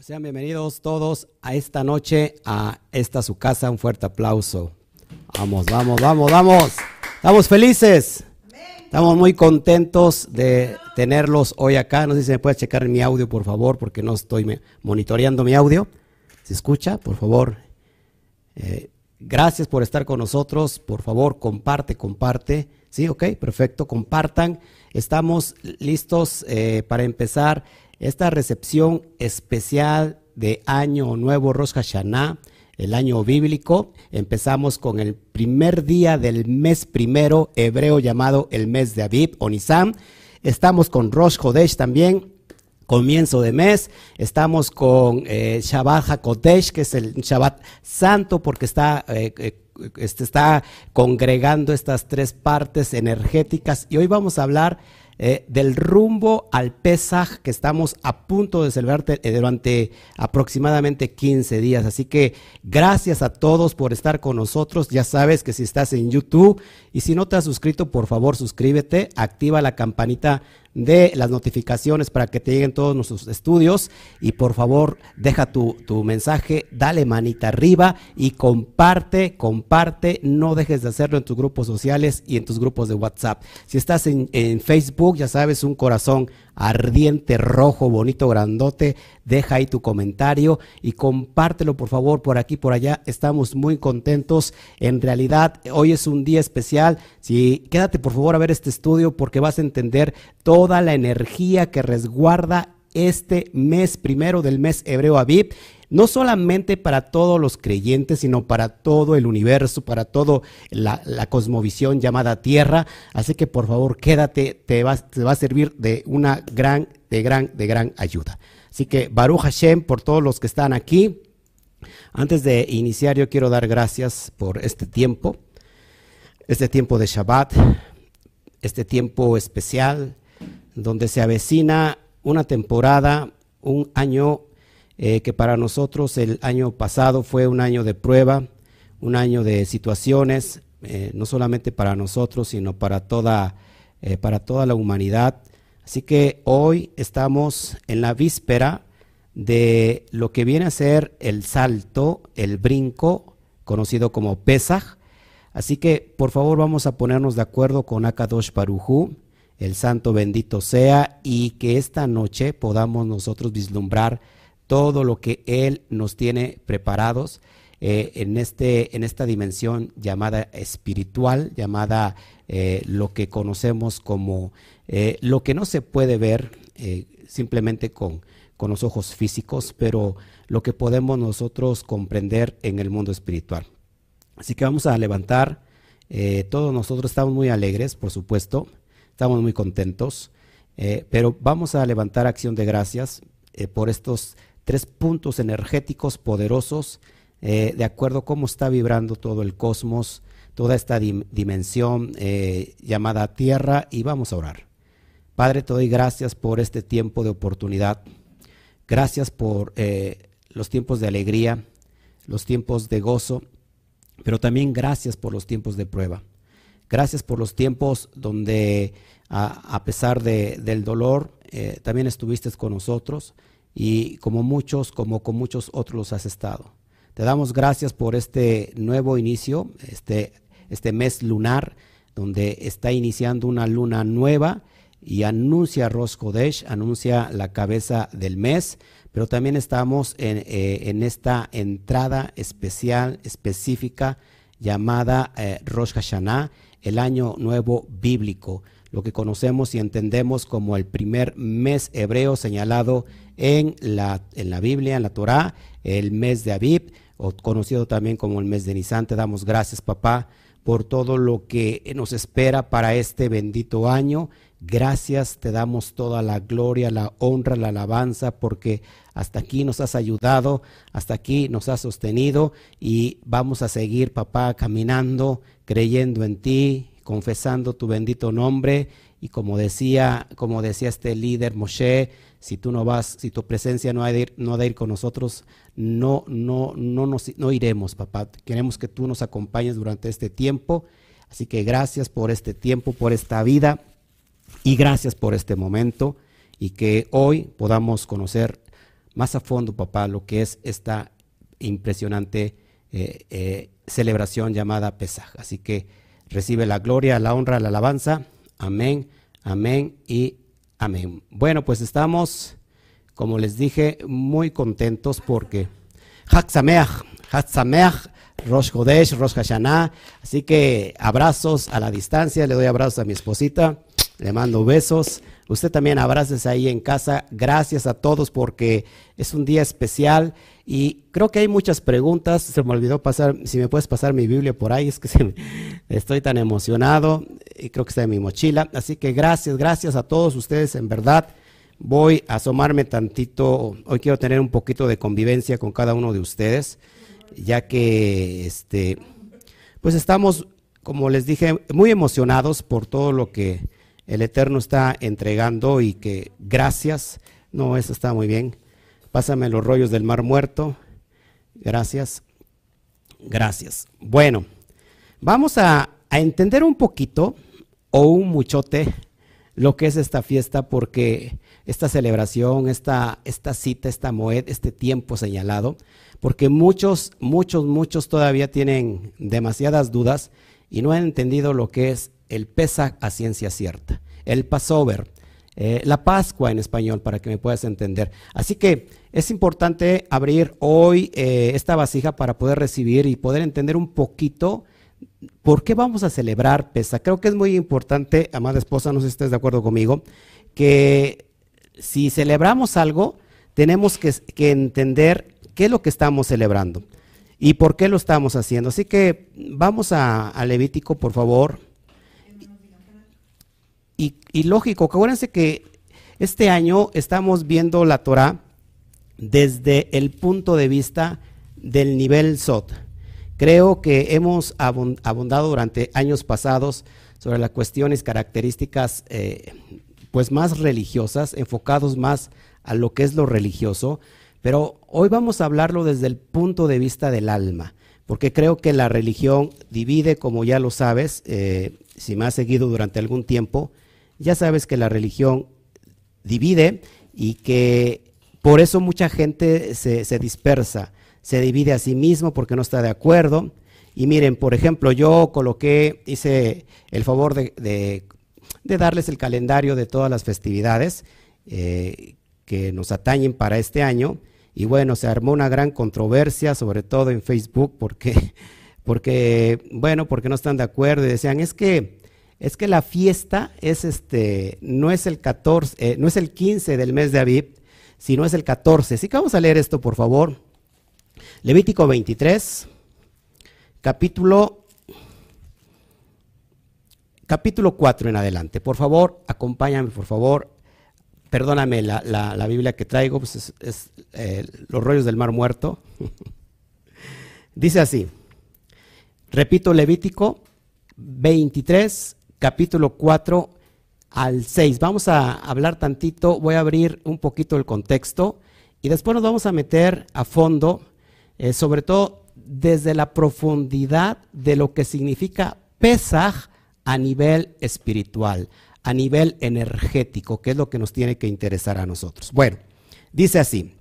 Pues sean bienvenidos todos a esta noche, a esta su casa. Un fuerte aplauso. Vamos, vamos, vamos, vamos. Estamos felices. Estamos muy contentos de tenerlos hoy acá. No sé si me puede checar mi audio, por favor, porque no estoy monitoreando mi audio. ¿Se escucha? Por favor. Eh, gracias por estar con nosotros. Por favor, comparte, comparte. Sí, ok, perfecto. Compartan. Estamos listos eh, para empezar esta recepción especial de Año Nuevo Rosh Hashanah, el año bíblico. Empezamos con el primer día del mes primero hebreo llamado el mes de Aviv o Nisan. Estamos con Rosh Hodesh también, comienzo de mes. Estamos con eh, Shabbat HaKodesh, que es el Shabbat santo porque está... Eh, eh, este, está congregando estas tres partes energéticas y hoy vamos a hablar eh, del rumbo al Pesaj que estamos a punto de celebrar eh, durante aproximadamente 15 días. Así que gracias a todos por estar con nosotros. Ya sabes que si estás en YouTube y si no te has suscrito, por favor suscríbete, activa la campanita de las notificaciones para que te lleguen todos nuestros estudios y por favor deja tu, mensaje, dale manita arriba y comparte, comparte, no dejes de hacerlo en tus grupos sociales y en tus grupos de WhatsApp. Si estás en, en Facebook, ya sabes, un corazón ardiente, rojo, bonito, grandote. Deja ahí tu comentario y compártelo por favor por aquí, por allá. Estamos muy contentos. En realidad, hoy es un día especial. Si quédate por favor a ver este estudio porque vas a entender toda la energía que resguarda este mes primero del mes hebreo Aviv no solamente para todos los creyentes, sino para todo el universo, para toda la, cosmovisión llamada Tierra. Así que por favor quédate, te va, te va a servir de una gran, de gran, de gran ayuda. Así que Baruch Hashem por todos los que están aquí. Antes de iniciar, yo quiero dar gracias por este tiempo, este tiempo de Shabbat, este tiempo especial, donde se avecina una temporada, un año eh, que para nosotros el año pasado fue un año de prueba, un año de situaciones, eh, no solamente para nosotros, sino para toda, eh, para toda la humanidad. Así que hoy estamos en la víspera de lo que viene a ser el salto, el brinco, conocido como Pesach. Así que por favor vamos a ponernos de acuerdo con Akadosh Barujú, el santo bendito sea, y que esta noche podamos nosotros vislumbrar todo lo que Él nos tiene preparados eh, en, este, en esta dimensión llamada espiritual, llamada eh, lo que conocemos como eh, lo que no se puede ver simplemente con, con los ojos físicos, pero lo que podemos nosotros comprender en el mundo espiritual. Así que vamos a levantar, todos nosotros estamos muy alegres, por supuesto, estamos muy contentos, pero vamos a levantar acción de gracias por estos tres puntos energéticos poderosos, eh, de acuerdo a cómo está vibrando todo el cosmos, toda esta dimensión eh, llamada Tierra, y vamos a orar. Padre, te doy gracias por este tiempo de oportunidad. Gracias por eh, los tiempos de alegría, los tiempos de gozo, pero también gracias por los tiempos de prueba. Gracias por los tiempos donde, a, pesar del dolor, también estuviste con nosotros y como muchos, como con muchos otros has estado. Te damos gracias por este nuevo inicio, este, este mes lunar, donde está iniciando una luna nueva y anuncia Rosh Kodesh, anuncia la cabeza del mes, pero también estamos en, eh, esta entrada especial, específica, llamada eh, Rosh Hashanah, el año nuevo bíblico, lo que conocemos y entendemos como el primer mes hebreo señalado en la, en la Biblia, en la Torá, el mes de Aviv, o conocido también como el mes de Nisan. Te damos gracias, papá, por todo lo que nos espera para este bendito año. Gracias, te damos toda la gloria, la honra, la alabanza, porque hasta aquí nos has ayudado, hasta aquí nos has sostenido y vamos a seguir, papá, caminando, creyendo en ti, confesando tu bendito nombre y como decía, como decía este líder Moshe, si tú no vas, si tu presencia no ha de ir, no ha de ir con nosotros, no, no, no, nos, no iremos, papá. Queremos que tú nos acompañes durante este tiempo. Así que gracias por este tiempo, por esta vida y gracias por este momento y que hoy podamos conocer más a fondo, papá, lo que es esta impresionante eh, eh, celebración llamada Pesaj. Así que recibe la gloria, la honra, la alabanza. Amén, amén y amén. Bueno, pues estamos, como les dije, muy contentos porque Hatzameach, Hatzameach, Rosh Hodesh, Rosh Hashanah. Así que abrazos a la distancia, le doy abrazos a mi esposita, le mando besos. Usted también abraces ahí en casa. Gracias a todos porque es un día especial y creo que hay muchas preguntas. Se me olvidó pasar, si me puedes pasar mi Biblia por ahí, es que estoy tan emocionado y creo que está en mi mochila. Así que gracias, gracias a todos ustedes en verdad. Voy a asomarme tantito, hoy quiero tener un poquito de convivencia con cada uno de ustedes, ya que este, pues estamos, como les dije, muy emocionados por todo lo que el Eterno está entregando y que gracias, no, eso está muy bien. Pásame los rollos del mar muerto. Gracias. Gracias. Bueno, vamos a, entender un poquito o un muchote lo que es esta fiesta porque esta celebración, esta, esta cita, esta moed, este tiempo señalado, porque muchos, muchos, muchos todavía tienen demasiadas dudas y no han entendido lo que es el Pesach a ciencia cierta, el Passover, eh, la Pascua en español, para que me puedas entender. Así que es importante abrir hoy eh, esta vasija para poder recibir y poder entender un poquito por qué vamos a celebrar Pesach. Creo que es muy importante, amada esposa, no sé si estás de acuerdo conmigo, que si celebramos algo, tenemos que, entender qué es lo que estamos celebrando y por qué lo estamos haciendo. Así que vamos a, a Levítico, por favor. Y, lógico, acuérdense que este año estamos viendo la Torah desde el punto de vista del nivel SOT. Creo que hemos abundado durante años pasados sobre las cuestiones características eh, pues más religiosas, enfocados más a lo que es lo religioso, pero hoy vamos a hablarlo desde el punto de vista del alma, porque creo que la religión divide, como ya lo sabes, eh, si me has seguido durante algún tiempo, ya sabes que la religión divide y que por eso mucha gente se, dispersa, se divide a sí mismo porque no está de acuerdo. Y miren, por ejemplo, yo coloqué, hice el favor de, darles el calendario de todas las festividades eh, que nos atañen para este año. Y bueno, se armó una gran controversia, sobre todo en Facebook, porque, porque bueno, porque no están de acuerdo y decían, es que es que la fiesta es este, no es el 14, eh, no es el 15 del mes de Aviv, sino es el 14. Así que vamos a leer esto, por favor. Levítico 23, capítulo, capítulo 4 en adelante. Por favor, acompáñame, por favor. Perdóname la, Biblia que traigo, pues es, eh, los rollos del mar muerto. Dice así, repito, Levítico 23, capítulo 4 al 6. Vamos a hablar tantito, voy a abrir un poquito el contexto y después nos vamos a meter a fondo, eh, sobre todo desde la profundidad de lo que significa Pesaj a nivel espiritual, a nivel energético, que es lo que nos tiene que interesar a nosotros. Bueno, dice así,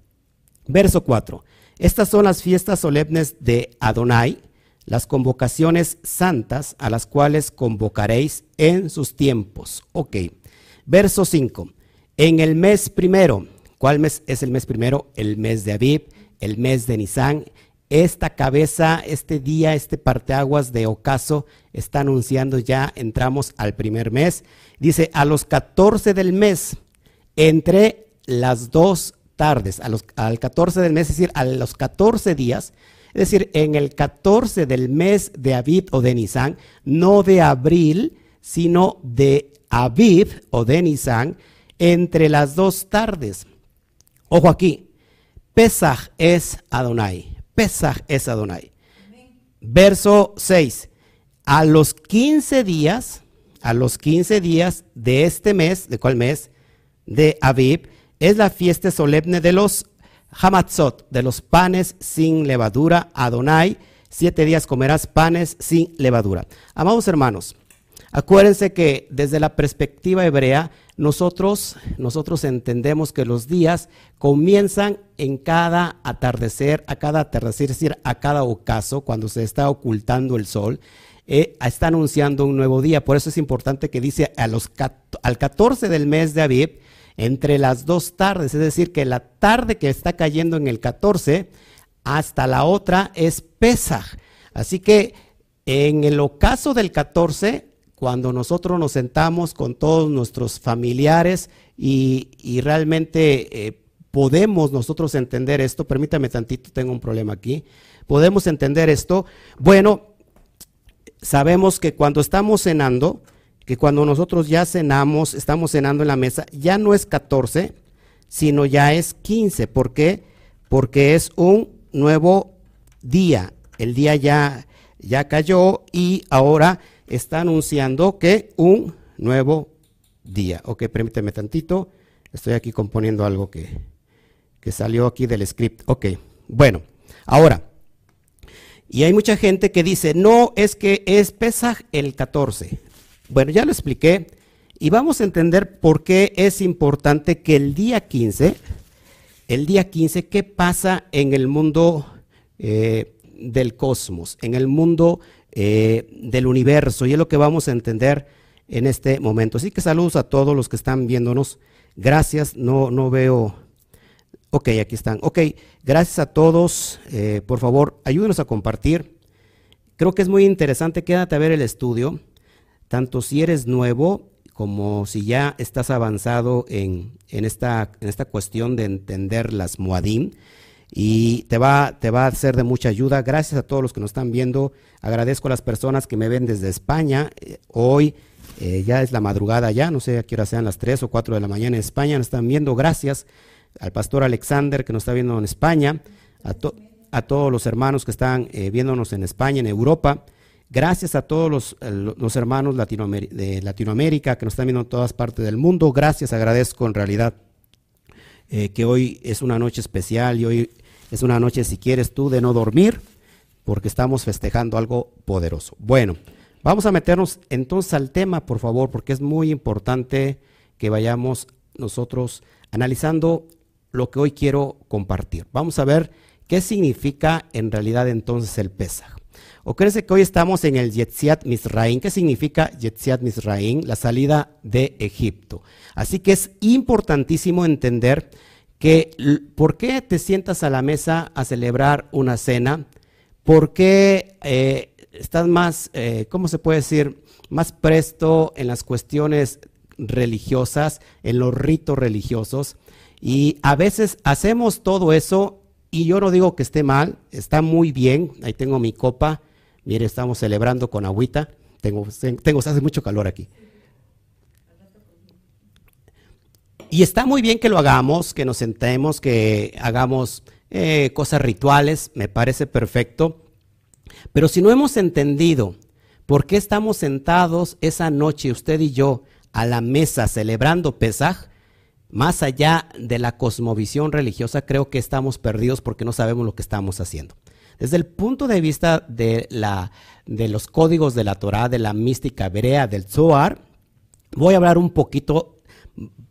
verso 4, estas son las fiestas solemnes de Adonai, las convocaciones santas a las cuales convocaréis en sus tiempos. Ok. Verso 5. En el mes primero, ¿cuál mes es el mes primero? El mes de Aviv, el mes de Nisan. Esta cabeza, este día, este parteaguas de ocaso está anunciando ya, entramos al primer mes. Dice, a los 14 del mes, entre las dos tardes, a los, al 14 del mes, es decir, a los 14 días, es decir, en el 14 del mes de Aviv o de Nisan, no de abril, sino de Aviv o de Nisan, entre las dos tardes. Ojo aquí, Pesach es Adonai. Pesach es Adonai. Verso 6. A los 15 días, a los 15 días de este mes, ¿de cuál mes? De Aviv, es la fiesta solemne de los Hamatzot, de los panes sin levadura, Adonai, siete días comerás panes sin levadura. Amados hermanos, acuérdense que desde la perspectiva hebrea nosotros, nosotros entendemos que los días comienzan en cada atardecer, a cada atardecer, es decir, a cada ocaso, cuando se está ocultando el sol, eh, está anunciando un nuevo día. Por eso es importante que dice a los, al 14 del mes de Aviv, entre las dos tardes, es decir, que la tarde que está cayendo en el 14 hasta la otra es Pesaj. Así que en el ocaso del 14, cuando nosotros nos sentamos con todos nuestros familiares y, realmente eh, podemos nosotros entender esto, permítame tantito, tengo un problema aquí, podemos entender esto, bueno, sabemos que cuando estamos cenando, que cuando nosotros ya cenamos, estamos cenando en la mesa, ya no es 14, sino ya es 15. ¿Por qué? Porque es un nuevo día. El día ya, ya cayó y ahora está anunciando que un nuevo día. Ok, permíteme tantito. Estoy aquí componiendo algo que, que salió aquí del script. Ok, bueno, ahora. Y hay mucha gente que dice, no, es que es Pesaj el 14. Bueno, ya lo expliqué. Y vamos a entender por qué es importante que el día 15, el día 15, ¿qué pasa en el mundo eh, del cosmos, en el mundo eh, del universo? Y es lo que vamos a entender en este momento. Así que saludos a todos los que están viéndonos. Gracias, no, no veo. Ok, aquí están. Ok, gracias a todos. Eh, por favor, ayúdenos a compartir. Creo que es muy interesante. Quédate a ver el estudio. Tanto si eres nuevo como si ya estás avanzado en, esta, en esta cuestión de entender las Muadim y te va, te va a ser de mucha ayuda. Gracias a todos los que nos están viendo. Agradezco a las personas que me ven desde España. Eh, hoy eh, ya es la madrugada ya, no sé a qué hora sean las 3 o 4 de la mañana en España. Nos están viendo. Gracias al pastor Alexander que nos está viendo en España, a, a todos los hermanos que están eh, viéndonos en España, en Europa. Gracias a todos los, hermanos de Latinoamérica que nos están viendo en todas partes del mundo. Gracias, agradezco en realidad eh, que hoy es una noche especial y hoy es una noche, si quieres tú, de no dormir, porque estamos festejando algo poderoso. Bueno, vamos a meternos entonces al tema, por favor, porque es muy importante que vayamos nosotros analizando lo que hoy quiero compartir. Vamos a ver qué significa en realidad entonces el Pesaj. Ocurre que hoy estamos en el Yetziat Misraim. ¿Qué significa Yetziat Misraim? La salida de Egipto. Así que es importantísimo entender que por qué te sientas a la mesa a celebrar una cena, por qué eh, estás más, eh, ¿cómo se puede decir?, más presto en las cuestiones religiosas, en los ritos religiosos. Y a veces hacemos todo eso y yo no digo que esté mal, está muy bien, ahí tengo mi copa, Mire, estamos celebrando con agüita. Tengo, tengo, hace mucho calor aquí. Y está muy bien que lo hagamos, que nos sentemos, que hagamos eh, cosas rituales, me parece perfecto. Pero si no hemos entendido por qué estamos sentados esa noche, usted y yo, a la mesa celebrando Pesaj, más allá de la cosmovisión religiosa, creo que estamos perdidos porque no sabemos lo que estamos haciendo. Desde el punto de vista de, los códigos de la Torah, de la mística hebrea, del Zohar, voy a hablar un poquito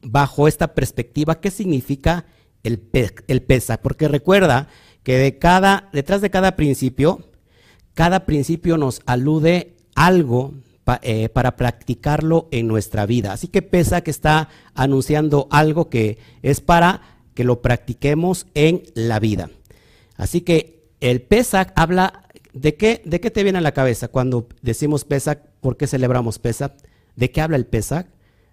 bajo esta perspectiva qué significa el, pesa, porque recuerda que detrás de cada principio, cada principio nos alude algo eh, para practicarlo en nuestra vida. Así que pesa que está anunciando algo que es para que lo practiquemos en la vida. Así que el Pesach habla, ¿de qué, ¿de qué te viene a la cabeza cuando decimos Pesach? ¿Por qué celebramos Pesach? ¿De qué habla el Pesach?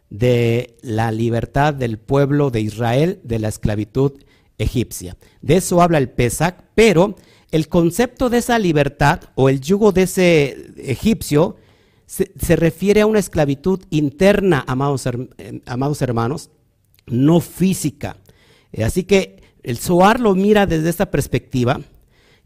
De la libertad del pueblo de Israel de la esclavitud egipcia. De eso habla el Pesach, pero el concepto de esa libertad o el yugo de ese egipcio se, refiere a una esclavitud interna, amados, eh, amados hermanos, no física. Así que el Zohar lo mira desde esta perspectiva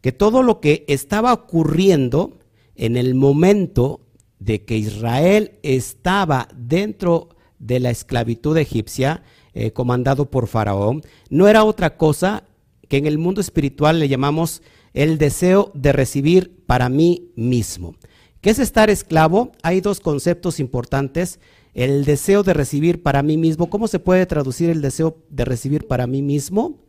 que todo lo que estaba ocurriendo en el momento de que Israel estaba dentro de la esclavitud egipcia, eh, comandado por Faraón, no era otra cosa que en el mundo espiritual le llamamos el deseo de recibir para mí mismo. ¿Qué es estar esclavo? Hay dos conceptos importantes el deseo de recibir para mí mismo. ¿Cómo se puede traducir el deseo de recibir para mí mismo?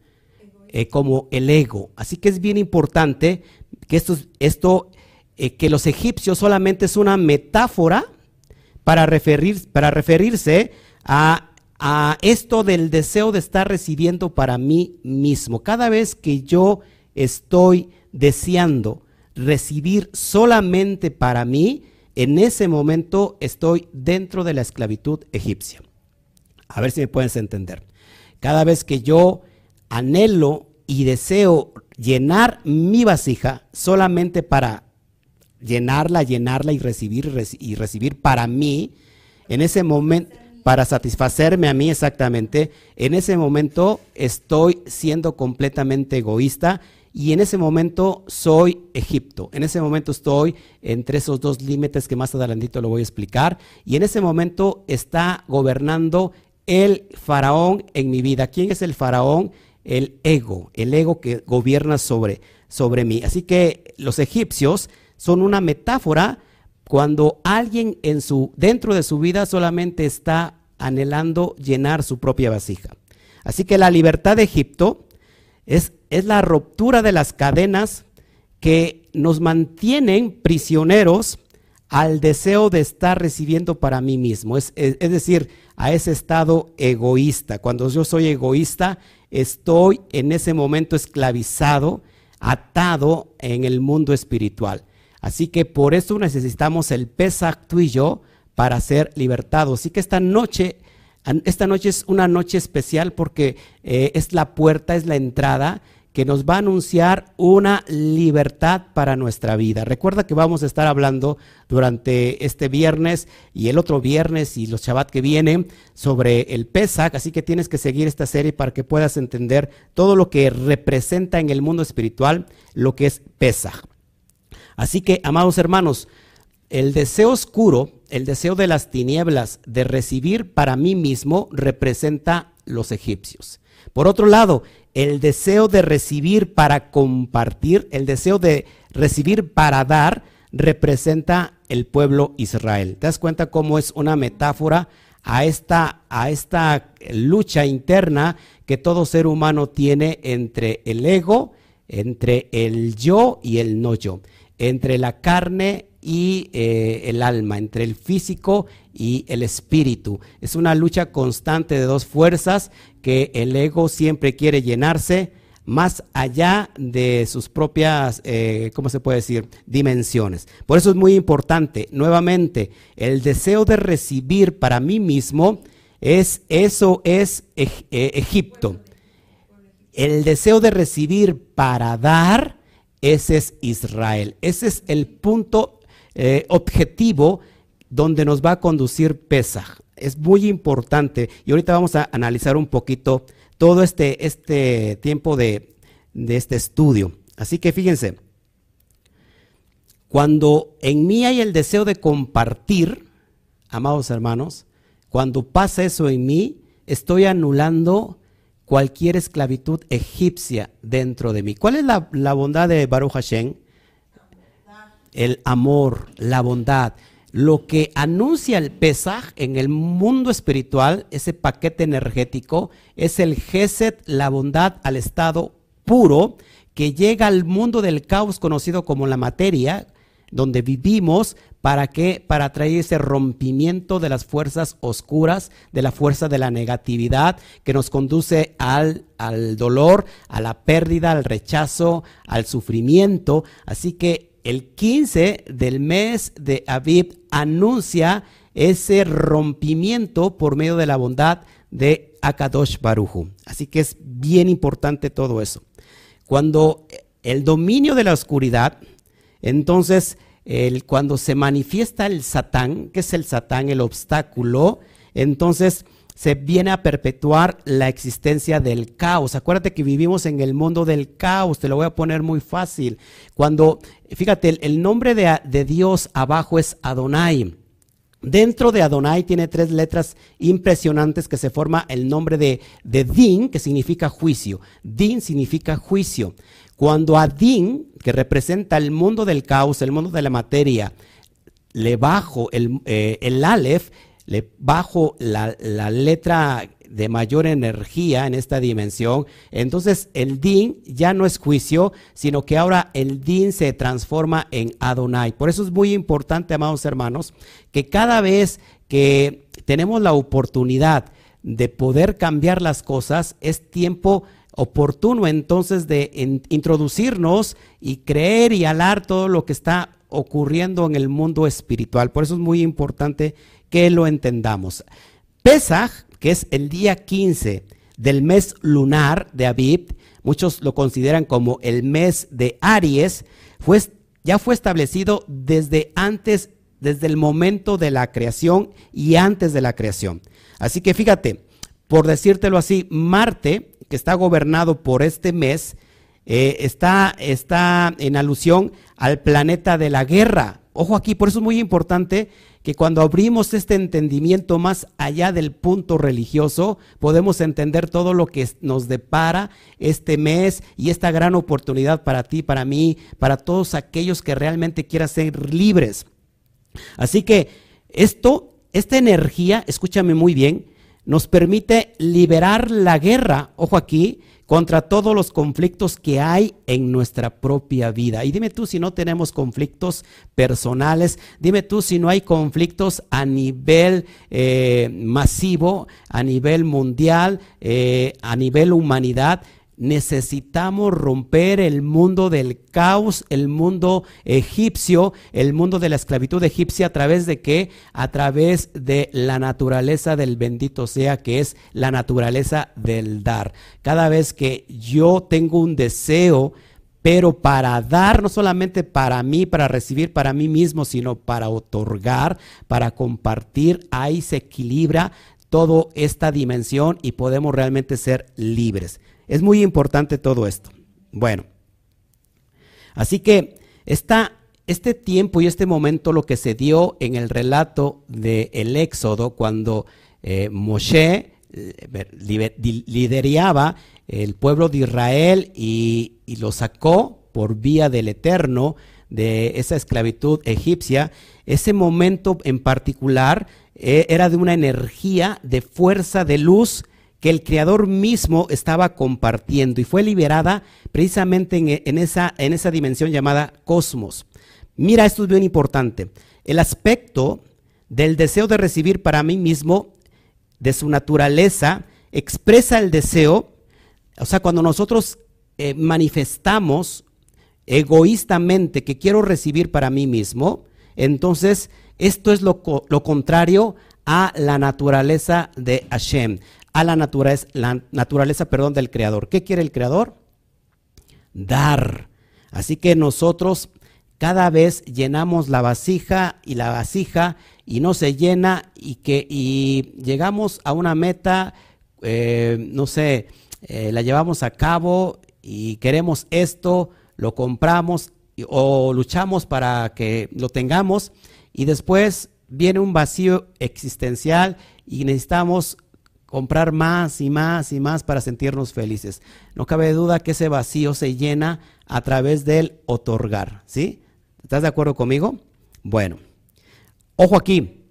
Eh, como el ego. Así que es bien importante que esto, eh, que los egipcios solamente es una metáfora para, referir, para referirse a, a esto del deseo de estar recibiendo para mí mismo. Cada vez que yo estoy deseando recibir solamente para mí, en ese momento estoy dentro de la esclavitud egipcia. A ver si me puedes entender. Cada vez que yo anhelo y deseo llenar mi vasija solamente para llenarla, llenarla y recibir y recibir para mí, en ese momento, para satisfacerme a mí exactamente, en ese momento estoy siendo completamente egoísta y en ese momento soy Egipto. En ese momento estoy entre esos dos límites que más adelantito lo voy a explicar. Y en ese momento está gobernando el faraón en mi vida. ¿Quién es el faraón? El ego, el ego que gobierna sobre, sobre mí. Así que los egipcios son una metáfora cuando alguien en su, dentro de su vida solamente está anhelando llenar su propia vasija. Así que la libertad de Egipto es, es la ruptura de las cadenas que nos mantienen prisioneros al deseo de estar recibiendo para mí mismo. Es, es, decir, a ese estado egoísta. Cuando yo soy egoísta, estoy en ese momento esclavizado, atado en el mundo espiritual. Así que por eso necesitamos el Pesach tú y yo para ser libertados. Así que esta noche esta noche es una noche especial porque eh, es la puerta, es la entrada que nos va a anunciar una libertad para nuestra vida. Recuerda que vamos a estar hablando durante este viernes y el otro viernes y los Shabbat que vienen sobre el Pesach, así que tienes que seguir esta serie para que puedas entender todo lo que representa en el mundo espiritual lo que es Pesach. Así que, amados hermanos, el deseo oscuro, el deseo de las tinieblas de recibir para mí mismo representa los egipcios. Por otro lado, el deseo de recibir para compartir, el deseo de recibir para dar, representa el pueblo Israel. ¿Te das cuenta cómo es una metáfora a esta, a esta lucha interna que todo ser humano tiene entre el ego, entre el yo y el no yo, entre la carne y eh, el alma, entre el físico y el espíritu. Es una lucha constante de dos fuerzas que el ego siempre quiere llenarse más allá de sus propias, eh, ¿cómo se puede decir?, dimensiones. Por eso es muy importante, nuevamente, el deseo de recibir para mí mismo es, eso es eh, Egipto. El deseo de recibir para dar, ese es Israel. Ese es el punto eh, objetivo donde nos va a conducir Pesach. Es muy importante y ahorita vamos a analizar un poquito todo este, este tiempo de, de este estudio. Así que fíjense, cuando en mí hay el deseo de compartir, amados hermanos, cuando pasa eso en mí, estoy anulando cualquier esclavitud egipcia dentro de mí. ¿Cuál es la, la bondad de Baruch Hashem? El amor, la bondad. Lo que anuncia el Pesaj en el mundo espiritual, ese paquete energético, es el Geset, la bondad al estado puro, que llega al mundo del caos conocido como la materia, donde vivimos, ¿para qué? Para traer ese rompimiento de las fuerzas oscuras, de la fuerza de la negatividad que nos conduce al, al dolor, a la pérdida, al rechazo, al sufrimiento. Así que el 15 del mes de Aviv anuncia ese rompimiento por medio de la bondad de Akadosh Baruju. Así que es bien importante todo eso. Cuando el dominio de la oscuridad, entonces el, cuando se manifiesta el Satán, que es el Satán, el obstáculo, entonces se viene a perpetuar la existencia del caos. Acuérdate que vivimos en el mundo del caos, te lo voy a poner muy fácil. Cuando, fíjate, el, nombre de, Dios abajo es Adonai. Dentro de Adonai tiene tres letras impresionantes que se forma el nombre de, Din, que significa juicio. Din significa juicio. Cuando Adin, que representa el mundo del caos, el mundo de la materia, le bajo el, eh, el Aleph, le bajo la, la letra de mayor energía en esta dimensión, entonces el din ya no es juicio, sino que ahora el din se transforma en Adonai. Por eso es muy importante, amados hermanos, que cada vez que tenemos la oportunidad de poder cambiar las cosas, es tiempo oportuno entonces de introducirnos y creer y alar todo lo que está ocurriendo en el mundo espiritual. Por eso es muy importante que lo entendamos. Pesaj, que es el día 15 del mes lunar de Abib, muchos lo consideran como el mes de Aries, fue, ya fue establecido desde antes, desde el momento de la creación y antes de la creación. Así que fíjate, por decírtelo así, Marte, que está gobernado por este mes, eh, está, está en alusión al planeta de la guerra. Ojo aquí, por eso es muy importante que cuando abrimos este entendimiento más allá del punto religioso, podemos entender todo lo que nos depara este mes y esta gran oportunidad para ti, para mí, para todos aquellos que realmente quieran ser libres. Así que esto, esta energía, escúchame muy bien, nos permite liberar la guerra, ojo aquí, contra todos los conflictos que hay en nuestra propia vida. Y dime tú si no tenemos conflictos personales, dime tú si no hay conflictos a nivel eh, masivo, a nivel mundial, eh, a nivel humanidad necesitamos romper el mundo del caos, el mundo egipcio, el mundo de la esclavitud egipcia a través de qué? A través de la naturaleza del bendito sea, que es la naturaleza del dar. Cada vez que yo tengo un deseo, pero para dar, no solamente para mí, para recibir para mí mismo, sino para otorgar, para compartir, ahí se equilibra toda esta dimensión y podemos realmente ser libres. Es muy importante todo esto. Bueno, así que este tiempo y este momento, lo que se dio en el relato del Éxodo, cuando eh, Moshe eh, lideraba el pueblo de Israel y, lo sacó por vía del Eterno de esa esclavitud egipcia, ese momento en particular eh, era de una energía de fuerza, de luz, que el Creador mismo estaba compartiendo y fue liberada precisamente en, esa, en esa dimensión llamada cosmos. Mira, esto es bien importante. El aspecto del deseo de recibir para mí mismo, de su naturaleza, expresa el deseo, o sea, cuando nosotros eh, manifestamos egoístamente que quiero recibir para mí mismo, entonces esto es lo, lo contrario a la naturaleza de Hashem a la naturaleza, perdón, del Creador. ¿Qué quiere el Creador? Dar. Así que nosotros cada vez llenamos la vasija y la vasija y no se llena y que y llegamos a una meta, eh, no sé, eh, la llevamos a cabo y queremos esto, lo compramos o luchamos para que lo tengamos y después viene un vacío existencial y necesitamos comprar más y más y más para sentirnos felices. No cabe duda que ese vacío se llena a través del otorgar, ¿sí? ¿Estás de acuerdo conmigo? Bueno, ojo aquí.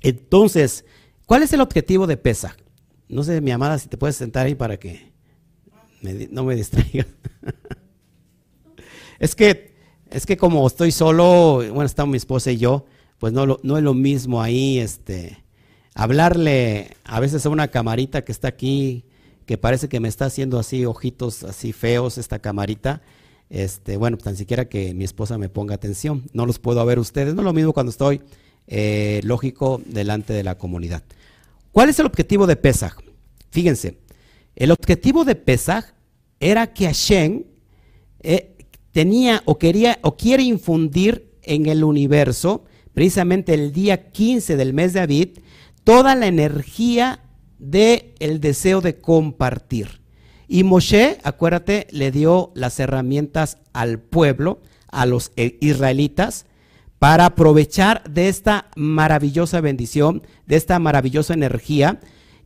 Entonces, ¿cuál es el objetivo de PESA? No sé, mi amada, si te puedes sentar ahí para que no me distraiga. es que, es que como estoy solo, bueno, estamos mi esposa y yo, pues no, no es lo mismo ahí, este, hablarle a veces a una camarita que está aquí, que parece que me está haciendo así ojitos así feos esta camarita. Este, bueno, tan siquiera que mi esposa me ponga atención. No los puedo ver ustedes. No es lo mismo cuando estoy, eh, lógico, delante de la comunidad. ¿Cuál es el objetivo de Pesaj? Fíjense, el objetivo de Pesaj era que Hashem eh, tenía o quería o quiere infundir en el universo, precisamente el día 15 del mes de Abid, toda la energía del el deseo de compartir. Y Moshe, acuérdate, le dio las herramientas al pueblo, a los eh, israelitas, para aprovechar de esta maravillosa bendición, de esta maravillosa energía,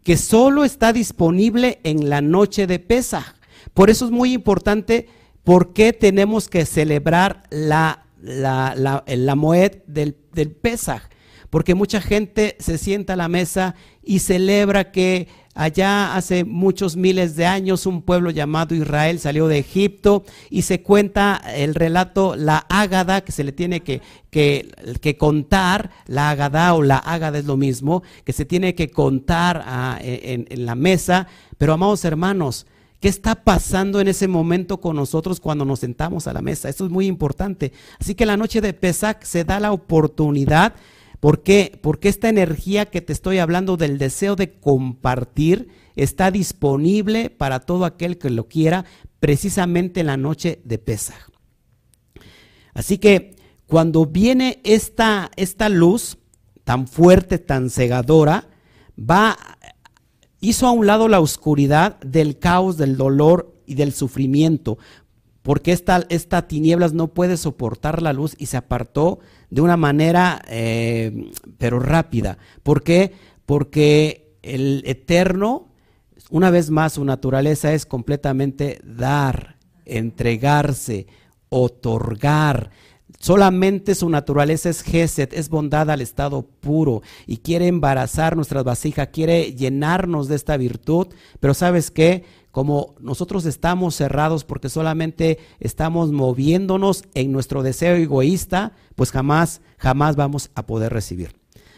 que solo está disponible en la noche de Pesaj. Por eso es muy importante por qué tenemos que celebrar la, la, la, Moed del, del Pesaj Porque mucha gente se sienta a la mesa y celebra que allá hace muchos miles de años un pueblo llamado Israel salió de Egipto y se cuenta el relato, la ágada que se le tiene que, que, contar, la ágada o la ágada es lo mismo, que se tiene que contar ah, en, en la mesa. Pero amados hermanos, ¿Qué está pasando en ese momento con nosotros cuando nos sentamos a la mesa? Esto es muy importante. Así que la noche de Pesach se da la oportunidad. ¿Por qué? Porque esta energía que te estoy hablando del deseo de compartir está disponible para todo aquel que lo quiera precisamente en la noche de Pesach. Así que cuando viene esta, esta luz tan fuerte, tan cegadora, va hizo a un lado la oscuridad del caos, del dolor y del sufrimiento, porque esta, esta tinieblas no puede soportar la luz y se apartó de una manera, eh, pero rápida. ¿Por qué? Porque el eterno, una vez más, su naturaleza es completamente dar, entregarse, otorgar. Solamente su naturaleza es Geset, es bondad al estado puro y quiere embarazar nuestras vasijas, quiere llenarnos de esta virtud. Pero sabes qué? Como nosotros estamos cerrados porque solamente estamos moviéndonos en nuestro deseo egoísta, pues jamás, jamás vamos a poder recibir.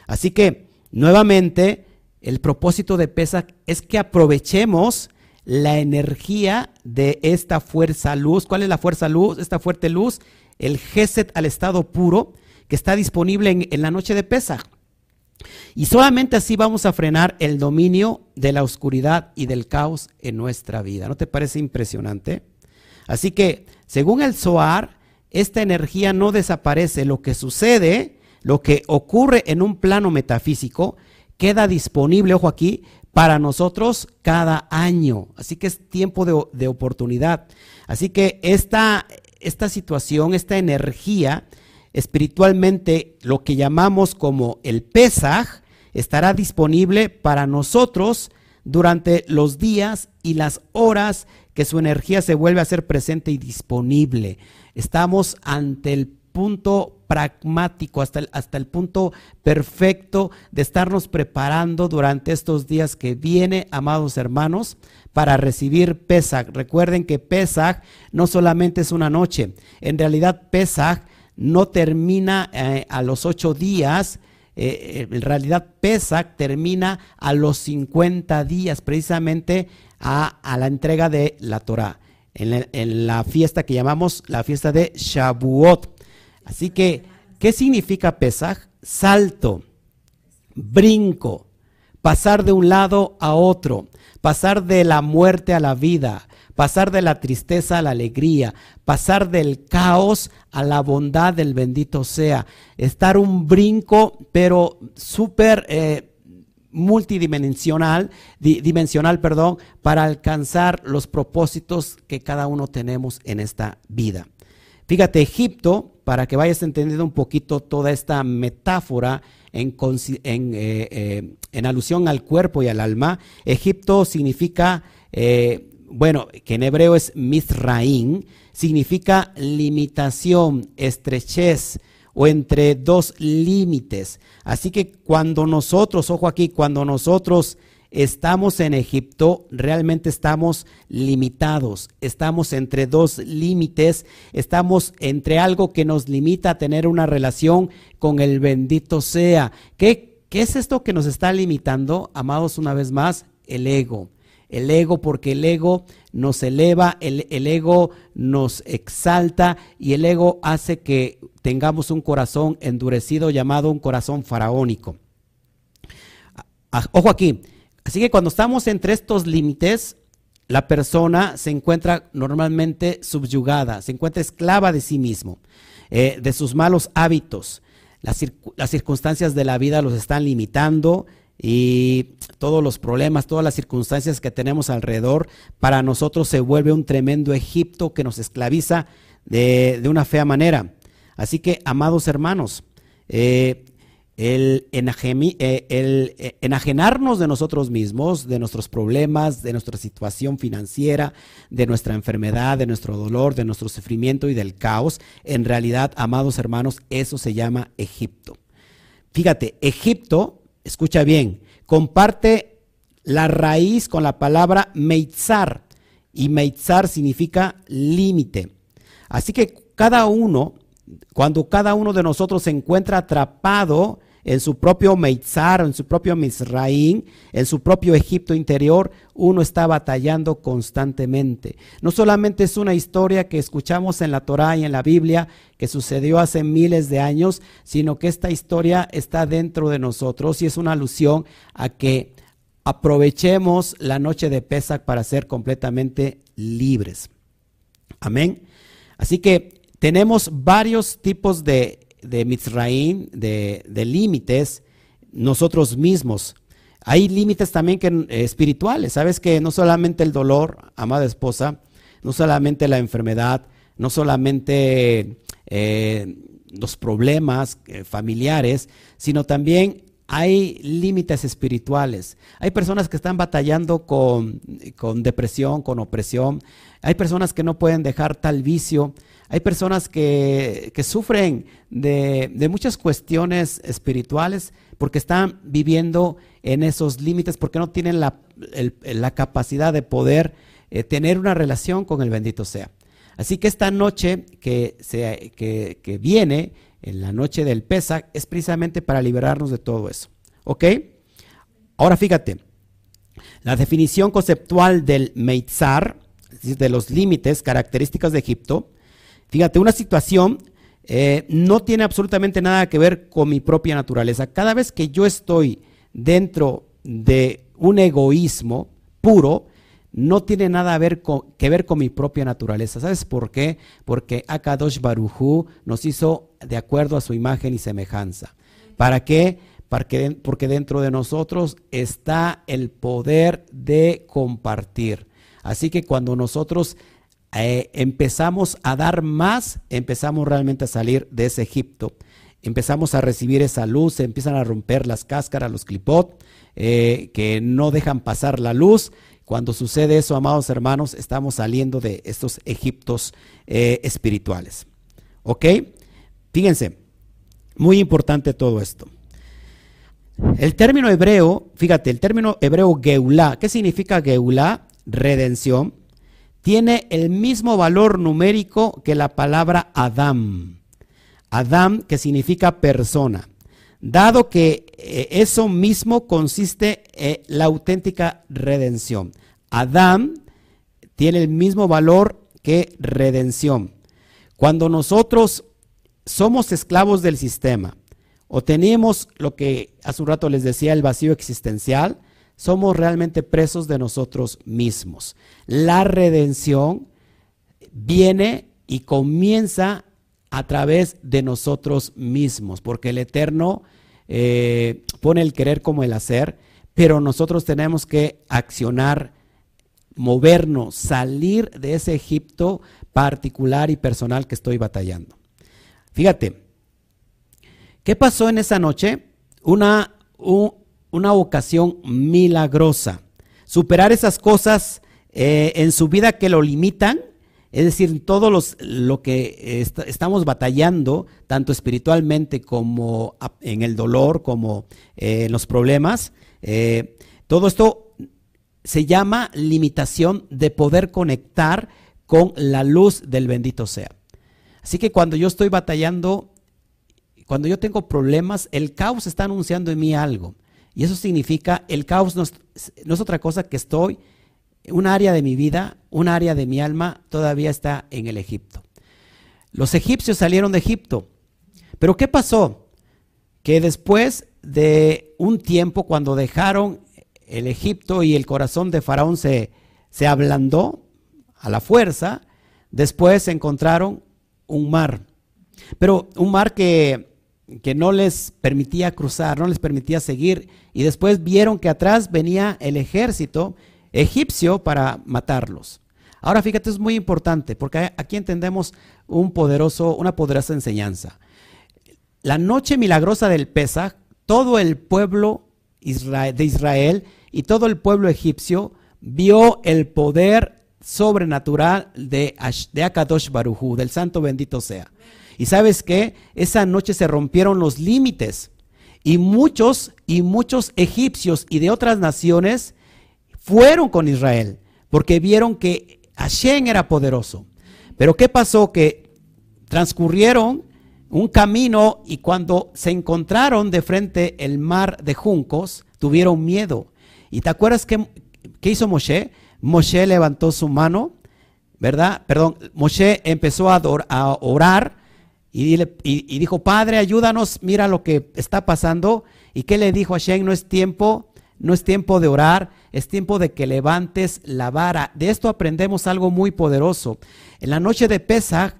Así que, nuevamente, el propósito de PESA es que aprovechemos la energía de esta fuerza luz. ¿Cuál es la fuerza luz? Esta fuerte luz el Geset al estado puro que está disponible en, la noche de Pesach. Y solamente así vamos a frenar el dominio de la oscuridad y del caos en nuestra vida. ¿No te parece impresionante? Así que, según el Zohar, esta energía no desaparece. Lo que sucede, lo que ocurre en un plano metafísico, queda disponible, ojo aquí, para nosotros cada año. Así que es tiempo de, de oportunidad. Así que esta, esta situación, esta energía, espiritualmente lo que llamamos como el Pesaj, estará disponible para nosotros durante los días y las horas que su energía se vuelve a ser presente y disponible. Estamos ante el punto pragmático, hasta el, hasta el punto perfecto de estarnos preparando durante estos días que viene, amados hermanos, para recibir Pesach. Recuerden que Pesach no solamente es una noche, en realidad Pesach no termina eh, a los ocho días, eh, en realidad Pesach termina a los 50 días, precisamente a, la entrega de la Torah, en, en la fiesta que llamamos la fiesta de Shavuot. Así que, ¿qué significa Pesach? Salto, brinco, pasar de un lado a otro pasar de la muerte a la vida, pasar de la tristeza a la alegría, pasar del caos a la bondad del bendito sea, estar un brinco, pero súper eh, multidimensional, dimensional, perdón, para alcanzar los propósitos que cada uno tenemos en esta vida. Fíjate, Egipto, para que vayas entendiendo un poquito toda esta metáfora, eh, eh, en, alusión al cuerpo y al alma. Egipto significa, eh, bueno, que en hebreo es Mizraim, significa limitación, estrechez o entre dos límites. Así que cuando nosotros, ojo aquí, cuando nosotros estamos en Egipto, realmente estamos limitados, estamos entre dos límites, estamos entre algo que nos limita a tener una relación con el bendito sea. ¿Qué, qué es esto que nos está limitando, amados, una vez más? El ego. El ego, porque el ego nos eleva, el, el ego nos exalta y el ego hace que tengamos un corazón endurecido llamado un corazón faraónico. Ah, ojo aquí, Así que cuando estamos entre estos límites, la persona se encuentra normalmente subyugada, se encuentra esclava de sí mismo, eh, de sus malos hábitos. Las, las, circunstancias de la vida los están limitando y todos los problemas, todas las circunstancias que tenemos alrededor, para nosotros se vuelve un tremendo Egipto que nos esclaviza de, de una fea manera. Así que, amados hermanos, eh, el, eh, eh, enajenarnos de nosotros mismos, de nuestros problemas, de nuestra situación financiera, de nuestra enfermedad, de nuestro dolor, de nuestro sufrimiento y del caos, en realidad, amados hermanos, eso se llama Egipto. fíjate, Egipto, escucha bien, comparte la raíz con la palabra Meitzar, y Meitzar significa límite. Así que cada uno, cuando cada uno de nosotros se encuentra atrapado en su propio Meitzar, en su propio Misraín, en su propio Egipto interior, uno está batallando constantemente. No solamente es una historia que escuchamos en la Torá y en la Biblia, que sucedió hace miles de años, sino que esta historia está dentro de nosotros y es una alusión a que aprovechemos la noche de Pesach para ser completamente libres. Amén. Así que tenemos varios tipos de de Mitzraim, de, límites, nosotros mismos. Hay límites también que, eh, espirituales, sabes que no solamente el dolor, amada esposa, no solamente la enfermedad, no solamente eh, los problemas eh, familiares, sino también hay límites espirituales. Hay personas que están batallando con, con, depresión, con opresión. Hay personas que no pueden dejar tal vicio. Hay personas que, sufren de, muchas cuestiones espirituales porque están viviendo en esos límites, porque no tienen la, capacidad de poder eh, tener una relación con el bendito sea. Así que esta noche que, viene, en la noche del Pesach, es precisamente para liberarnos de todo eso. ¿Ok? Ahora fíjate, la definición conceptual del Meitzar, de los límites, características de Egipto, Fíjate, una situación eh, no tiene absolutamente nada que ver con mi propia naturaleza. Cada vez que yo estoy dentro de un egoísmo puro, no tiene nada que ver con mi propia naturaleza. ¿Sabes por qué? Porque Akadosh Barujú nos hizo de acuerdo a su imagen y semejanza. ¿Para qué? Porque dentro de nosotros está el poder de compartir. Así que cuando nosotros eh, empezamos a dar más, empezamos realmente a salir de ese Egipto. Empezamos a recibir esa luz, se empiezan a romper las cáscaras, los clipot, eh, que no dejan pasar la luz. Cuando sucede eso, amados hermanos, estamos saliendo de estos Egiptos eh, espirituales. ¿Ok? Fíjense, muy importante todo esto. El término hebreo, fíjate, el término hebreo geulá, ¿qué significa geulá? Redención tiene el mismo valor numérico que la palabra Adam. Adam, que significa persona. Dado que eh, eso mismo consiste en la auténtica redención. Adam tiene el mismo valor que redención. Cuando nosotros somos esclavos del sistema o tenemos lo que hace un rato les decía, el vacío existencial, somos realmente presos de nosotros mismos. La redención viene y comienza a través de nosotros mismos, porque el Eterno eh, pone el querer como el hacer, pero nosotros tenemos que accionar, movernos, salir de ese Egipto particular y personal que estoy batallando. Fíjate, ¿qué pasó en esa noche? Una, una ocasión milagrosa. Superar esas cosas eh, en su vida que lo limitan, es decir, todo los, lo que estamos batallando, tanto espiritualmente como en el dolor, como eh, en los problemas, eh, todo esto se llama limitación de poder conectar con la luz del bendito sea. Así que cuando yo estoy batallando, cuando yo tengo problemas, el caos está anunciando en mí algo. Y eso significa, el caos no es, otra cosa que estoy, un área de mi vida, un área de mi alma todavía está en el Egipto. Los egipcios salieron de Egipto. Pero ¿qué pasó? Que después de un tiempo, cuando dejaron el Egipto y el corazón de Faraón se, se ablandó a la fuerza, después encontraron un mar. Pero un mar que que no les permitía cruzar, no les permitía seguir, y después vieron que atrás venía el ejército egipcio para matarlos. Ahora fíjate, es muy importante, porque aquí entendemos un poderoso, una poderosa enseñanza. La noche milagrosa del Pesach, todo el pueblo de Israel y todo el pueblo egipcio vio el poder sobrenatural de, de Akadosh Barujú, del santo bendito sea. Y sabes qué? Esa noche se rompieron los límites. Y muchos y muchos egipcios y de otras naciones fueron con Israel porque vieron que Hashem era poderoso. Pero ¿qué pasó? Que transcurrieron un camino y cuando se encontraron de frente el mar de juncos, tuvieron miedo. ¿Y te acuerdas qué, qué hizo Moshe? Moshe levantó su mano, ¿verdad? Perdón, Moshe empezó a, orar y, dijo, Padre, ayúdanos, mira lo que está pasando. ¿Y qué le dijo a Hashem? No es tiempo, no es tiempo de orar, es tiempo de que levantes la vara. De esto aprendemos algo muy poderoso. En la noche de Pesach,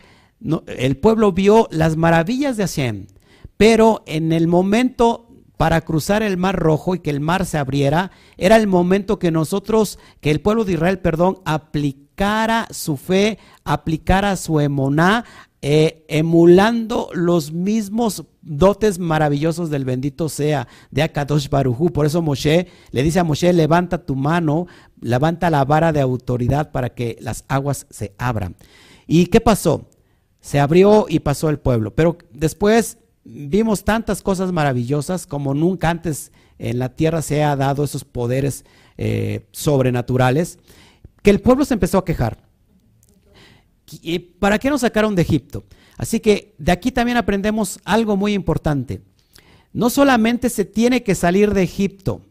el pueblo vio las maravillas de Hashem, pero en el momento para cruzar el mar rojo y que el mar se abriera, era el momento que nosotros, que el pueblo de Israel, perdón, aplicara su fe, aplicara su emoná, eh, emulando los mismos dotes maravillosos del bendito sea de Akadosh Barujú. Por eso Moshe le dice a Moshe, levanta tu mano, levanta la vara de autoridad para que las aguas se abran. ¿Y qué pasó? se abrió y pasó el pueblo. Pero después vimos tantas cosas maravillosas como nunca antes en la tierra se ha dado esos poderes eh, sobrenaturales, que el pueblo se empezó a quejar. ¿Y ¿Para qué nos sacaron de Egipto? Así que de aquí también aprendemos algo muy importante. No solamente se tiene que salir de Egipto,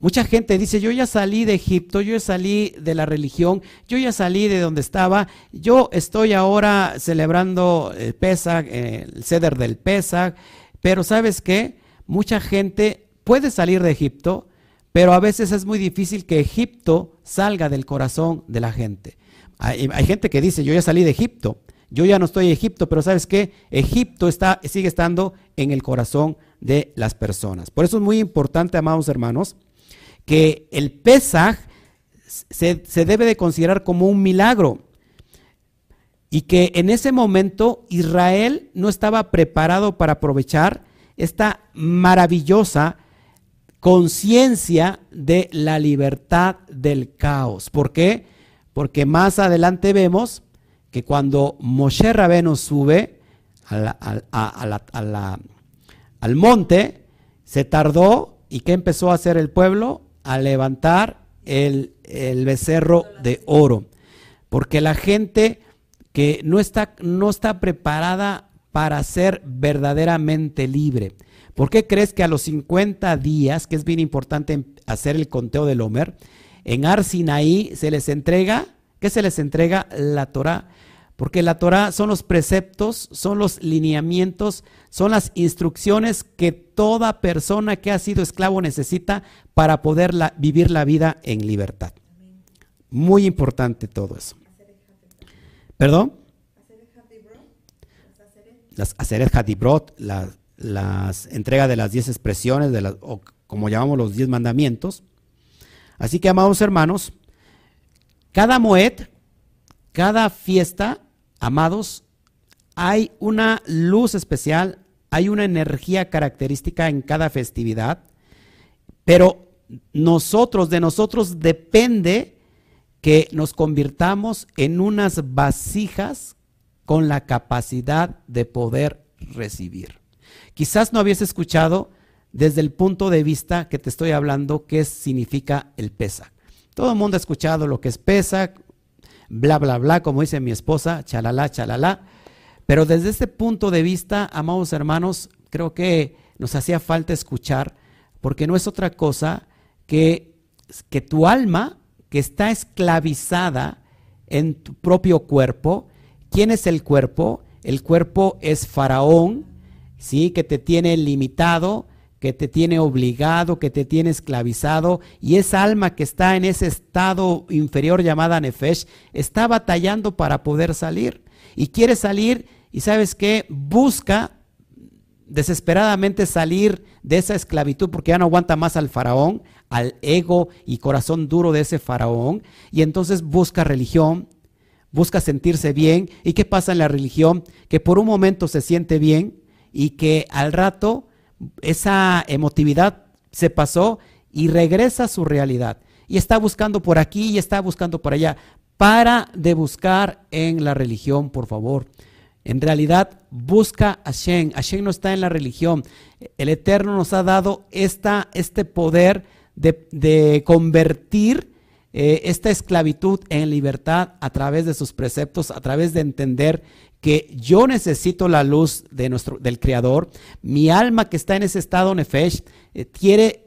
Mucha gente dice, yo ya salí de Egipto, yo ya salí de la religión, yo ya salí de donde estaba, yo estoy ahora celebrando el Pesach, el ceder del Pesach, pero ¿sabes qué? Mucha gente puede salir de Egipto, pero a veces es muy difícil que Egipto salga del corazón de la gente. Hay, gente que dice, yo ya salí de Egipto, yo ya no estoy en Egipto, pero ¿sabes qué? Egipto está, sigue estando en el corazón de las personas. Por eso es muy importante, amados hermanos, que el Pesaj se, se debe de considerar como un milagro y que en ese momento Israel no estaba preparado para aprovechar esta maravillosa conciencia de la libertad del caos. ¿Por qué? Porque más adelante vemos que cuando Moshe Rabeno sube al monte, se tardó y ¿qué empezó a hacer el pueblo? a levantar el, becerro de oro. Porque la gente que no está, no está preparada para ser verdaderamente libre. ¿Por qué crees que a los 50 días, que es bien importante hacer el conteo del Homer, en Arsinaí se les entrega, ¿qué se les entrega? La Torah. Porque la Torah son los preceptos, son los lineamientos, son las instrucciones que toda persona que ha sido esclavo necesita para poder vivir la vida en libertad. Muy importante todo eso. ¿Perdón? Las Aseret Hadibrot, las, las entrega de las diez expresiones, de las, o como llamamos los diez mandamientos. Así que, amados hermanos, cada moed, cada fiesta Amados, hay una luz especial, hay una energía característica en cada festividad, pero nosotros, de nosotros depende que nos convirtamos en unas vasijas con la capacidad de poder recibir. Quizás no habías escuchado desde el punto de vista que te estoy hablando qué significa el pesa. Todo el mundo ha escuchado lo que es pesa, bla, bla, bla, como dice mi esposa, chalala, chalala. Pero desde este punto de vista, amados hermanos, creo que nos hacía falta escuchar, porque no es otra cosa que, que tu alma, que está esclavizada en tu propio cuerpo, ¿quién es el cuerpo? El cuerpo es Faraón, ¿sí? Que te tiene limitado, que te tiene obligado, que te tiene esclavizado, y esa alma que está en ese estado inferior llamada Nefesh, está batallando para poder salir. Y quiere salir, y sabes qué, busca desesperadamente salir de esa esclavitud porque ya no aguanta más al faraón, al ego y corazón duro de ese faraón, y entonces busca religión, busca sentirse bien. ¿Y qué pasa en la religión? Que por un momento se siente bien y que al rato esa emotividad se pasó y regresa a su realidad. Y está buscando por aquí y está buscando por allá. Para de buscar en la religión, por favor. En realidad, busca a Hashem. Hashem no está en la religión. El Eterno nos ha dado esta, este poder de, convertir eh, esta esclavitud en libertad a través de sus preceptos, a través de entender que yo necesito la luz de nuestro, del Creador. Mi alma que está en ese estado nefesh eh, quiere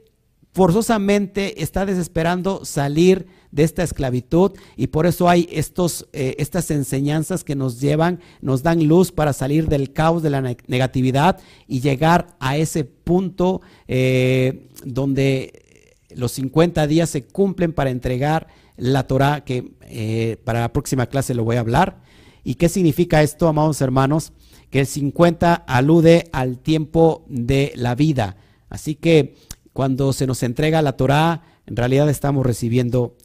forzosamente, está desesperando salir de esta esclavitud y por eso hay estos, eh, estas enseñanzas que nos llevan, nos dan luz para salir del caos de la negatividad y llegar a ese punto eh, donde los 50 días se cumplen para entregar la Torah, que para la próxima clase lo voy a hablar. ¿Y qué significa esto, amados hermanos? Que el 50 alude al tiempo de la vida. Así que cuando se nos entrega la Torah, en realidad estamos recibiendo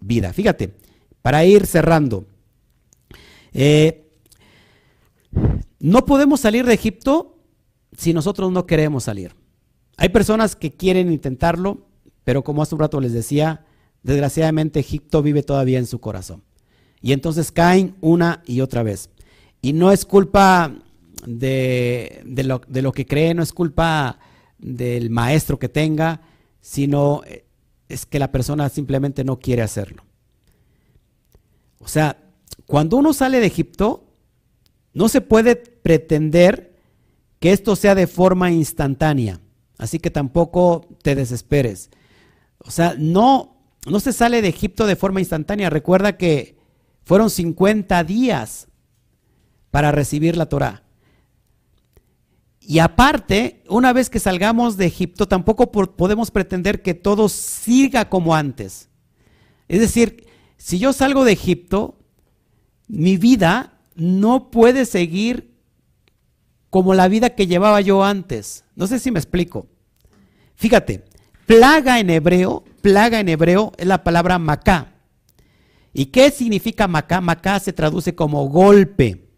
vida. Fíjate, para ir cerrando, eh, no podemos salir de Egipto si nosotros no queremos salir. Hay personas que quieren intentarlo, pero como hace un rato les decía, desgraciadamente Egipto vive todavía en su corazón. Y entonces caen una y otra vez. Y no es culpa de, lo, de lo que cree, no es culpa del maestro que tenga, sino eh, es que la persona simplemente no quiere hacerlo. O sea, cuando uno sale de Egipto, no se puede pretender que esto sea de forma instantánea. Así que tampoco te desesperes. O sea, no, no se sale de Egipto de forma instantánea. Recuerda que fueron 50 días para recibir la Torah. Y aparte, una vez que salgamos de Egipto, tampoco podemos pretender que todo siga como antes. Es decir, si yo salgo de Egipto, mi vida no puede seguir como la vida que llevaba yo antes. No sé si me explico. Fíjate, plaga en hebreo, plaga en hebreo es la palabra macá. ¿Y qué significa Macá? Macá se traduce como golpe.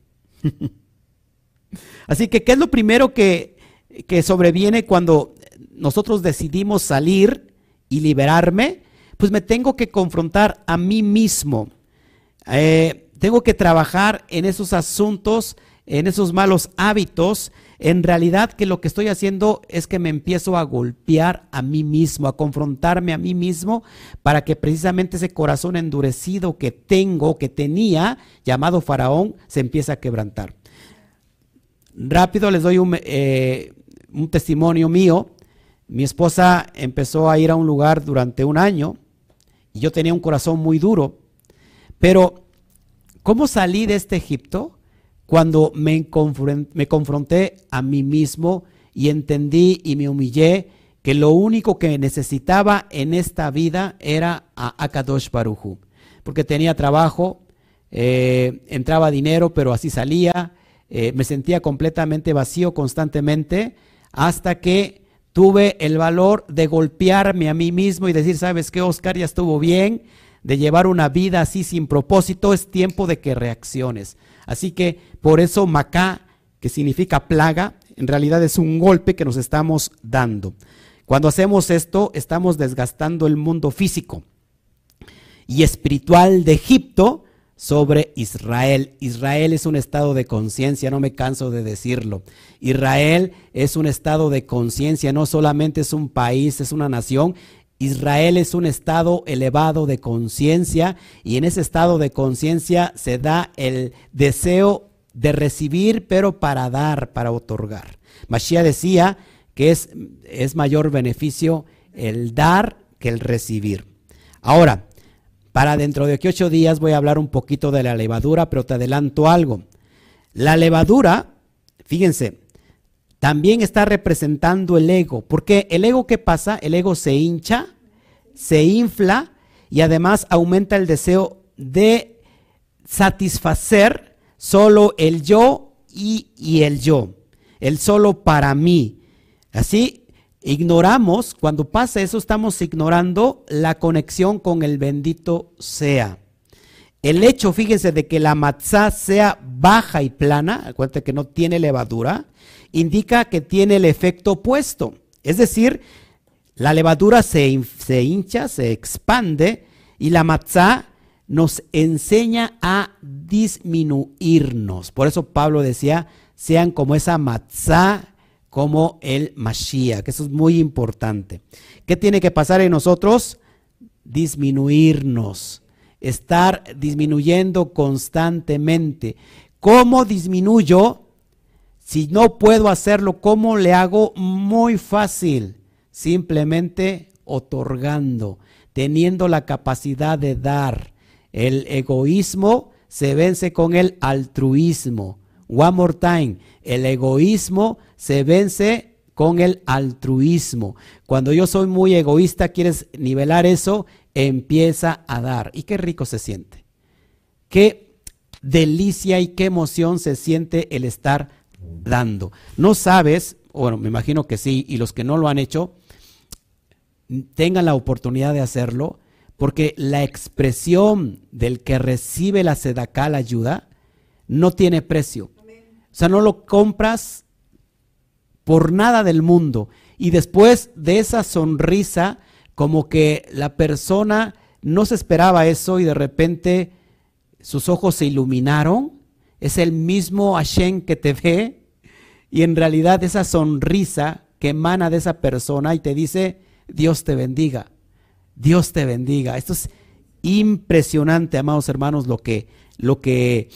Así que, ¿qué es lo primero que, sobreviene cuando nosotros decidimos salir y liberarme? Pues me tengo que confrontar a mí mismo. Eh, tengo que trabajar en esos asuntos, en esos malos hábitos en realidad que lo que estoy haciendo es que me empiezo a golpear a mí mismo, a confrontarme a mí mismo para que precisamente ese corazón endurecido que tengo, que tenía, llamado faraón, se empiece a quebrantar. Rápido les doy un, eh, un testimonio mío. Mi esposa empezó a ir a un lugar durante un año y yo tenía un corazón muy duro. Pero, ¿cómo salí de este Egipto? Cuando me, confronté a mí mismo y entendí y me humillé que lo único que necesitaba en esta vida era a Akadosh Baruchu, porque tenía trabajo, eh, entraba dinero, pero así salía, eh, me sentía completamente vacío constantemente, hasta que tuve el valor de golpearme a mí mismo y decir, ¿sabes qué, Oscar? Ya estuvo bien de llevar una vida así sin propósito, es tiempo de que reacciones. Así que por eso Macá, que significa plaga, en realidad es un golpe que nos estamos dando. Cuando hacemos esto, estamos desgastando el mundo físico y espiritual de Egipto sobre Israel. Israel es un estado de conciencia, no me canso de decirlo. Israel es un estado de conciencia, no solamente es un país, es una nación, Israel es un estado elevado de conciencia y en ese estado de conciencia se da el deseo de recibir, pero para dar, para otorgar. Mashiach decía que es, es mayor beneficio el dar que el recibir. Ahora, para dentro de ocho días voy a hablar un poquito de la levadura, pero te adelanto algo. La levadura, fíjense, también está representando el ego. Porque el ego, ¿qué pasa? El ego se hincha, se infla y además aumenta el deseo de satisfacer solo el yo y, y el yo. El solo para mí. Así ignoramos, cuando pasa eso, estamos ignorando la conexión con el bendito sea. El hecho, fíjense, de que la matzá sea baja y plana, acuérdate que no tiene levadura, indica que tiene el efecto opuesto. Es decir, la levadura se, se hincha, se expande y la matzá nos enseña a disminuirnos. Por eso Pablo decía, sean como esa matzá, como el Mashiach, que eso es muy importante. ¿Qué tiene que pasar en nosotros? Disminuirnos, estar disminuyendo constantemente. ¿Cómo disminuyo? Si no puedo hacerlo, ¿cómo le hago? Muy fácil, simplemente otorgando, teniendo la capacidad de dar. El egoísmo se vence con el altruismo. One more time, el egoísmo se vence con el altruismo. Cuando yo soy muy egoísta, quieres nivelar eso, empieza a dar. Y qué rico se siente. Qué delicia y qué emoción se siente el estar dando. No sabes, bueno, me imagino que sí, y los que no lo han hecho, tengan la oportunidad de hacerlo, porque la expresión del que recibe la sedacá, la ayuda, no tiene precio. O sea, no lo compras por nada del mundo. Y después de esa sonrisa, como que la persona no se esperaba eso y de repente sus ojos se iluminaron. Es el mismo Hashem que te ve y en realidad esa sonrisa que emana de esa persona y te dice, Dios te bendiga, Dios te bendiga. Esto es impresionante, amados hermanos, lo que, lo que,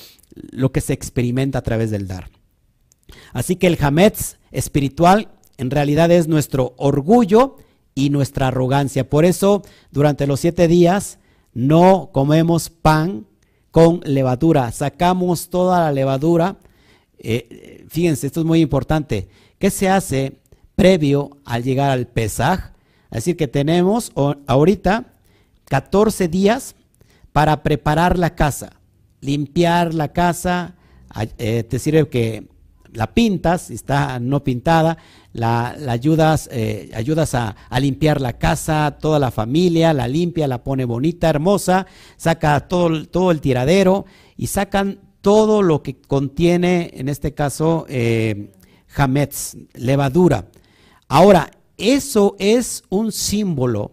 lo que se experimenta a través del dar. Así que el Hametz espiritual en realidad es nuestro orgullo y nuestra arrogancia. Por eso, durante los siete días no comemos pan con levadura. Sacamos toda la levadura. Eh, fíjense, esto es muy importante. ¿Qué se hace previo al llegar al Pesaj? Es decir, que tenemos ahorita 14 días para preparar la casa, limpiar la casa. Eh, te sirve que la pintas, está no pintada, la, ayudas, eh, ayudas a, limpiar la casa, toda la familia, la limpia, la pone bonita, hermosa, saca todo, todo el tiradero y sacan todo lo que contiene, en este caso, eh, levadura. Ahora, eso es un símbolo,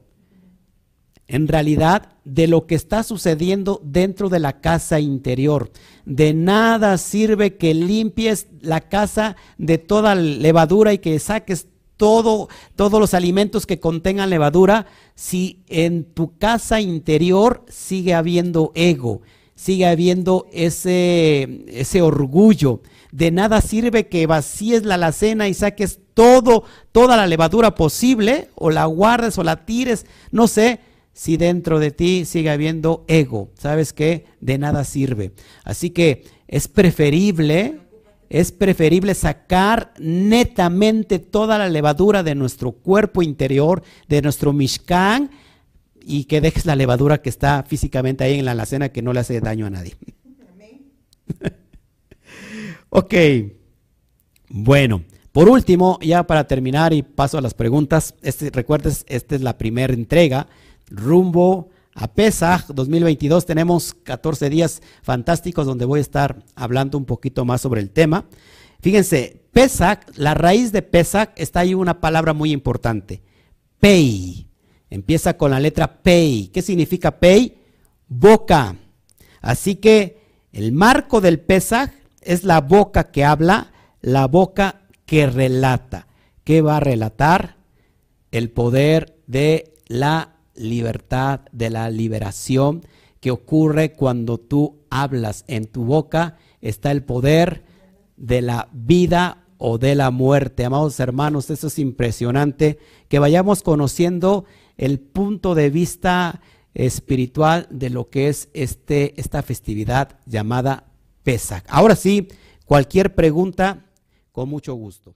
en realidad, de lo que está sucediendo dentro de la casa interior. De nada sirve que limpies la casa de toda levadura y que saques todo, todos los alimentos que contengan levadura si en tu casa interior sigue habiendo ego, sigue habiendo ese, ese orgullo. De nada sirve que vacíes la alacena y saques todo, toda la levadura posible, o la guardes o la tires, no sé, si dentro de ti sigue habiendo ego. ¿Sabes qué? De nada sirve. Así que es preferible, es preferible sacar netamente toda la levadura de nuestro cuerpo interior, de nuestro mishkan, y que dejes la levadura que está físicamente ahí en la alacena que no le hace daño a nadie. ok. Bueno, por último, ya para terminar y paso a las preguntas, este, recuerdes, esta es la primera entrega rumbo a Pesach 2022. Tenemos 14 días fantásticos donde voy a estar hablando un poquito más sobre el tema. Fíjense, Pesach, la raíz de Pesach está ahí una palabra muy importante. Pei. Empieza con la letra Pei. ¿Qué significa Pei? Boca. Así que el marco del Pesach es la boca que habla, la boca que relata. ¿Qué va a relatar? El poder de la libertad, de la liberación que ocurre cuando tú hablas. En tu boca está el poder de la vida o de la muerte. Amados hermanos, eso es impresionante, que vayamos conociendo el punto de vista espiritual de lo que es este, esta festividad llamada Pesach. Ahora sí, cualquier pregunta, con mucho gusto.